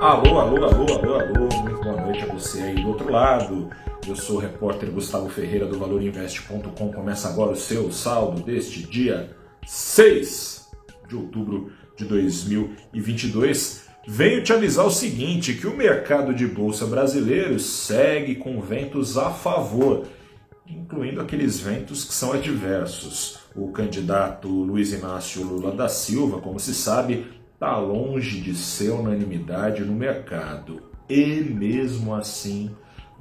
Alô, alô, alô, alô, alô, muito boa noite a você aí do outro lado. Eu sou o repórter Gustavo Ferreira do ValorInvest.com. Começa agora o seu saldo deste dia 6 de outubro de 2022. Venho te avisar o seguinte: que o mercado de bolsa brasileiro segue com ventos a favor, incluindo aqueles ventos que são adversos. O candidato Luiz Inácio Lula da Silva, como se sabe, está longe de ser unanimidade no mercado. E mesmo assim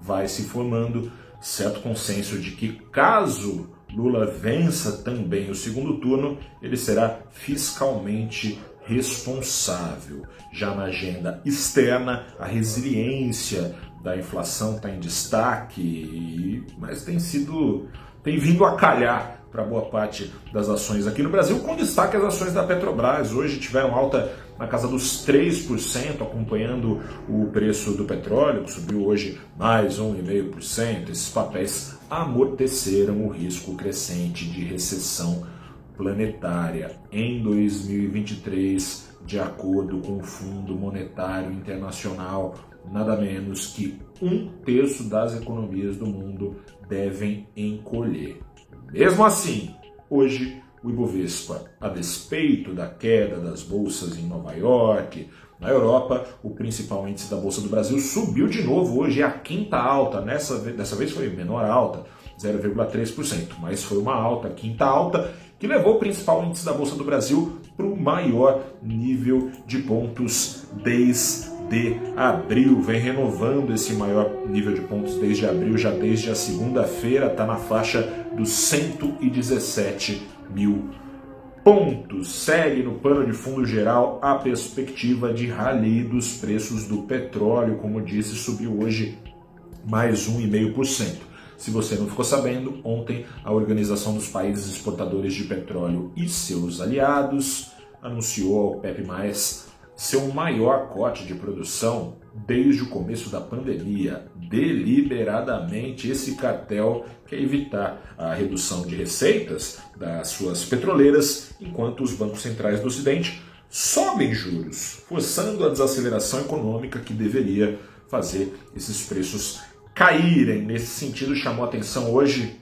vai se formando certo consenso de que caso Lula vença também o segundo turno, ele será fiscalmente responsável. Já na agenda externa, a resiliência da inflação está em destaque, mas tem sido tem vindo a calhar para boa parte das ações aqui no Brasil, com destaque as ações da Petrobras. Hoje tiveram alta na casa dos 3%, acompanhando o preço do petróleo, que subiu hoje mais 1,5%. Esses papéis amorteceram o risco crescente de recessão planetária em 2023, de acordo com o Fundo Monetário Internacional. Nada menos que um terço das economias do mundo devem encolher. Mesmo assim, hoje o Ibovespa, a despeito da queda das bolsas em Nova York, na Europa, o principal índice da Bolsa do Brasil subiu de novo. Hoje, é a quinta alta, nessa, dessa vez foi menor alta, 0,3%, mas foi uma alta, quinta alta, que levou o principal índice da Bolsa do Brasil para o maior nível de pontos desde de abril, vem renovando esse maior nível de pontos desde abril, já desde a segunda-feira, está na faixa dos 117 mil pontos. Segue no pano de fundo geral a perspectiva de rally dos preços do petróleo, como disse, subiu hoje mais 1,5%. Se você não ficou sabendo, ontem a Organização dos Países Exportadores de Petróleo e seus aliados anunciou ao PEP+, seu maior corte de produção desde o começo da pandemia. Deliberadamente, esse cartel quer evitar a redução de receitas das suas petroleiras, enquanto os bancos centrais do Ocidente sobem juros, forçando a desaceleração econômica que deveria fazer esses preços caírem. Nesse sentido, chamou atenção hoje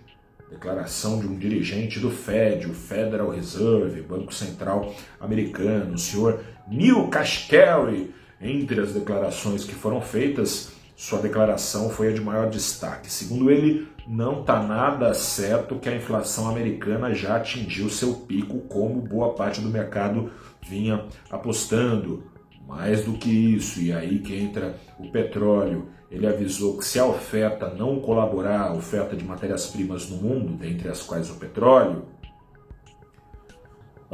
declaração de um dirigente do Fed, o Federal Reserve, Banco Central Americano, o senhor Neil Kashkari. Entre as declarações que foram feitas, sua declaração foi a de maior destaque. Segundo ele, não está nada certo que a inflação americana já atingiu seu pico, como boa parte do mercado vinha apostando. Mais do que isso, e aí que entra o petróleo. Ele avisou que se a oferta não colaborar, a oferta de matérias-primas no mundo, dentre as quais o petróleo,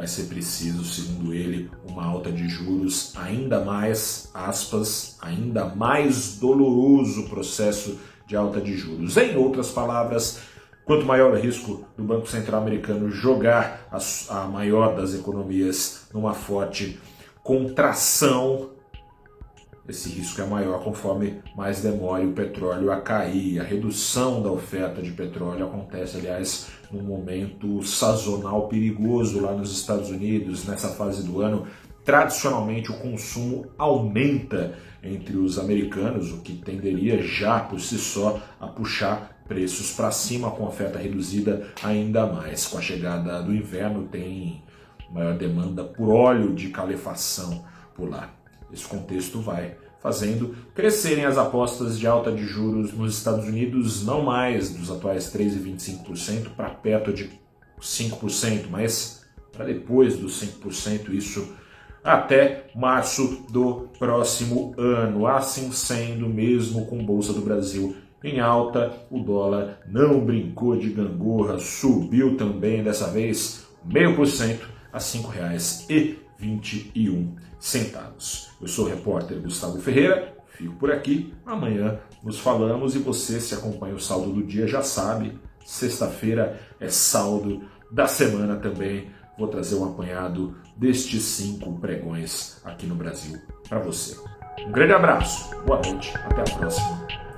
vai ser preciso, segundo ele, uma alta de juros ainda mais, aspas, ainda mais doloroso processo de alta de juros. Em outras palavras, quanto maior o risco do Banco Central Americano jogar a, a maior das economias numa forte contração, esse risco é maior conforme mais demore o petróleo a cair. A redução da oferta de petróleo acontece, aliás, num momento sazonal perigoso lá nos Estados Unidos, nessa fase do ano. Tradicionalmente, o consumo aumenta entre os americanos, o que tenderia já por si só a puxar preços para cima, com oferta reduzida ainda mais. Com a chegada do inverno, tem maior demanda por óleo de calefação por lá. Esse contexto vai fazendo crescerem as apostas de alta de juros nos Estados Unidos, não mais dos atuais 3,25% para perto de 5%, mas para depois dos 5%, isso até março do próximo ano. Assim sendo, mesmo com Bolsa do Brasil em alta, o dólar não brincou de gangorra, subiu também dessa vez meio por cento a R$ 5,21 centavos. Eu sou o repórter Gustavo Ferreira, fico por aqui. Amanhã nos falamos e você, se acompanha o saldo do dia, já sabe. Sexta-feira é saldo da semana também. Vou trazer um apanhado destes cinco pregões aqui no Brasil para você. Um grande abraço, boa noite, até a próxima.